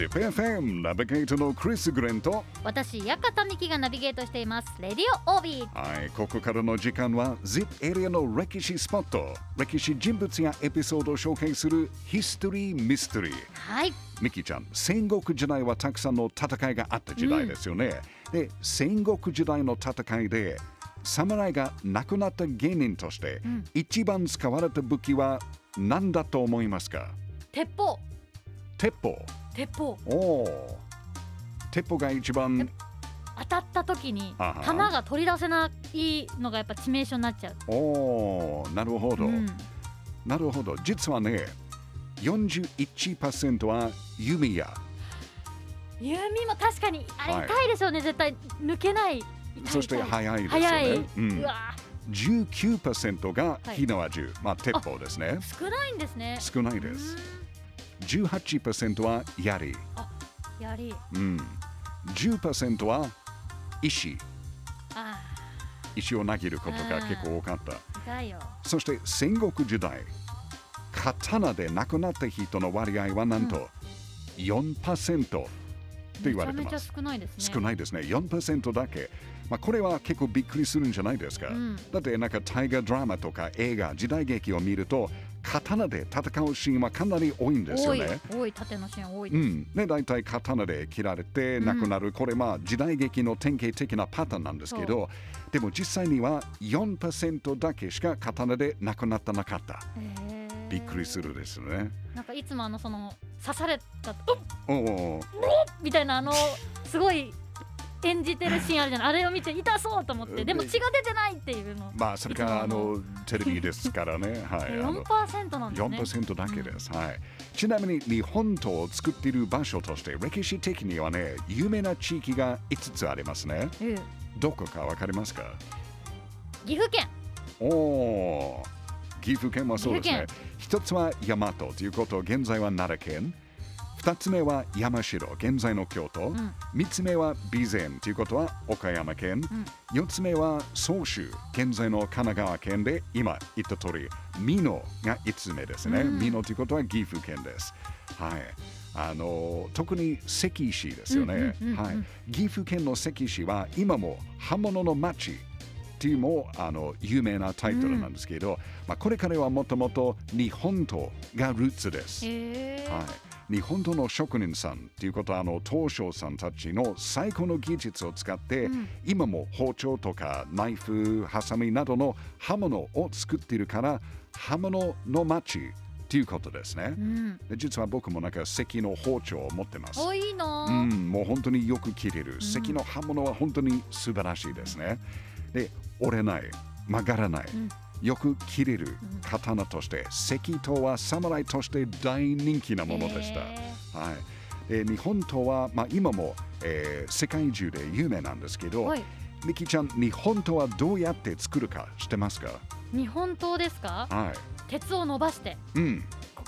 ZIPFM ナビゲートのクリス・グレンと私、ヤカタミキがナビゲートしています。レディオオービー。はい、ここからの時間は ZIP エリアの歴史スポット歴史人物やエピソードを紹介するヒストリー・ミステリーはい。ミキちゃん戦国時代はたくさんの戦いがあった時代ですよね、で戦国時代の戦いで侍が亡くなった芸人として、一番使われた武器は何だと思いますか？鉄砲。鉄砲鉄砲。おお鉄砲が一番。当たった時に弾が取り出せないのがやっぱ致命傷になっちゃう。おおなるほど、うん。なるほど。実はね41%は弓矢。弓も確かにあれはい。痛いでしょうね、絶対抜けない。そして速い。ですよね。速い。ううんわ19%がはい。火縄銃、まあ鉄砲ですね。少ないんですね。少ないです18%は槍、うんやり。うん、10%は石。あ。石を投げることが結構多かった。よ。そして戦国時代。刀で亡くなった人の割合はなんと4%と言われてます、少ないですね。少ないですね。4%だけ、まあ、これは結構びっくりするんじゃないですか、うん。だってなんか大河ドラマとか映画時代劇を見ると刀で戦うシーンはかなり多いんですよ多いね、多い縦のシーン多いうです。ん、ね、大体刀で切られて亡くなる、これまあ時代劇の典型的なパターンなんですけどでも実際には4%だけしか刀で亡くなってなかった。びっくりするですね。なんかいつもあのその刺されたおおみたいなあのすごい演じてるシーンあるじゃない。あれを見て痛そうと思ってでも血が出てないっていうの。まあそれからあのテレビですからね。はいあの。4%なんですね。4%だけです、はい。ちなみに日本刀を作っている場所として歴史的にはね有名な地域が5つありますね。うんどこかわかりますか？岐阜県。おお岐阜県はそうですね。岐一つは大和ということ現在は奈良県二つ目は山城現在の京都、ん。三つ目は備前ということは岡山県、四つ目は総州現在の神奈川県で今言った通り美濃が五つ目ですね、美濃ということは岐阜県です。はい。あの特に関石ですよね、うんうんうんうんはい、岐阜県の関石は今も刃物の町っていうもあの有名なタイトルなんですけど、まあ、これからはもともと日本刀がルーツです。はい、日本刀の職人さんっていうことはあの東証さんたちの最高の技術を使って、今も包丁とかナイフ、ハサミなどの刃物を作っているから刃物の町っていうことですね。うんで実は僕もなんか関の包丁を持ってます。多いの？うん、もう本当によく切れる。関の刃物は本当に素晴らしいですね。で、折れない、曲がらない、よく切れる刀として、関刀は侍として大人気なものでした。へはい、で日本刀は、まあ、今も、えー世界中で有名なんですけど、はいミキちゃん、日本刀はどうやって作るか知ってますか？日本刀ですか？は鉄を伸ばしてい。うん。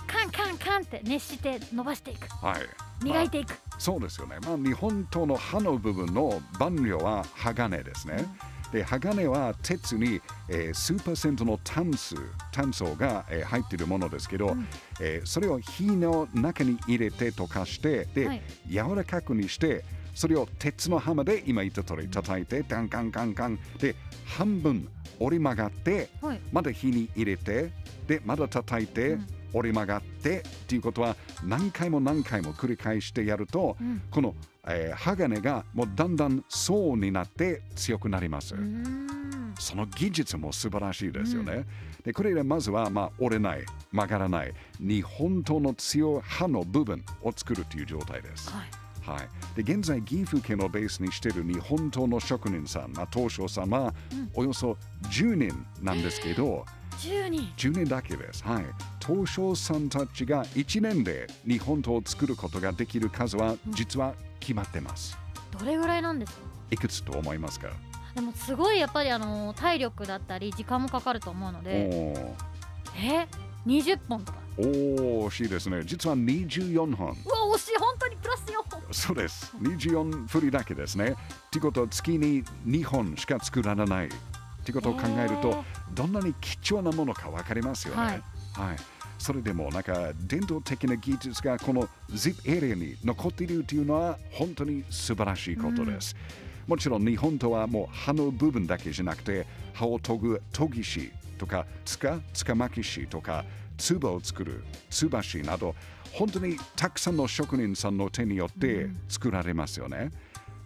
カンカンカンって熱して伸ばしていくはい。磨いていくそうですよね。まあ、日本刀の刃の部分の板料は鋼ですね。で鋼は鉄に、えー、数パーセントの炭素炭素が、えー入っているものですけど、えーそれを火の中に入れて溶かしてで、はい。柔らかくにしてそれを鉄のハマで今言った通り叩いて、カンカンカンカン。で半分折り曲がって、はい。まだ火に入れてでまだ叩いて、うん折り曲がってっていうことは何回も何回も繰り返してやると、うんこの、えー鋼がもうだんだん層になって強くなります。うーんその技術も素晴らしいですよね。でこれでまずは、まあ、折れない曲がらない日本刀の強い刃の部分を作るという状態です。はいはい、で現在岐阜県をベースにしている日本刀の職人さん、まあ、東証さんはおよそ10人なんですけど、10人10年だけです。はい。東証さんたちが1年で日本刀を作ることができる数は実は決まってます。どれぐらいなんですか？いくつと思いますか？でもすごいやっぱりあの体力だったり時間もかかると思うのでえ？20本とか？おーおー、惜しいですね。実は24本。うわ惜しい本当にプラス4本そうです。24振りだけですね。ってことは月に2本しか作られない。ってことを考えるとどんなに貴重なものか分かりますよね。ははいい。それでもなんか伝統的な技術がこの ZIP エリアに残っているというのは本当に素晴らしいことです。もちろん日本とはもう葉の部分だけじゃなくて葉を研ぐ研ぎ師とかつかつかまき師とか唾を作るつばしなど本当にたくさんの職人さんの手によって作られますよね。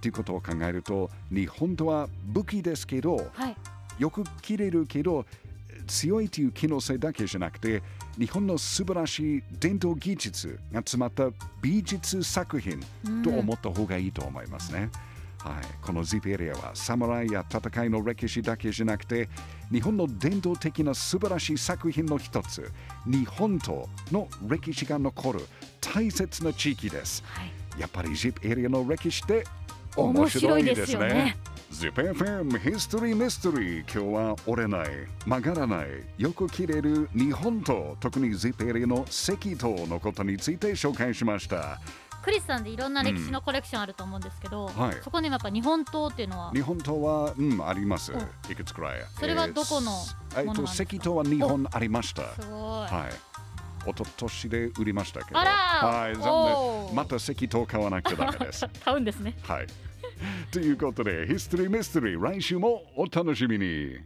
ということを考えると日本とは武器ですけどはいよく切れるけど強いという機能性だけじゃなくて日本の素晴らしい伝統技術が詰まった美術作品と思った方がいいと思いますね。はい、この ZIP エリアは侍や戦いの歴史だけじゃなくて日本の伝統的な素晴らしい作品の一つ日本との歴史が残る大切な地域です。はいやっぱり ZIP エリアの歴史って面白いですね。ZIPFM History Mystery 今日は折れない曲がらないよく切れる日本と特に ZIP エリアの赤道のことについて紹介しました。クリスさんでいろんな歴史のコレクションあると思うんですけど、はい。そこにもやっぱ日本刀っていうのは？日本刀は、うん、あります。お。いくつくらい？それはどこのえっと赤道は2本ありました。すごい、はい。一昨年で売りましたけど。はい残念。また赤道買わなきゃダメです。買うんですね。はい ということでヒストリーミステリー来週もお楽しみに。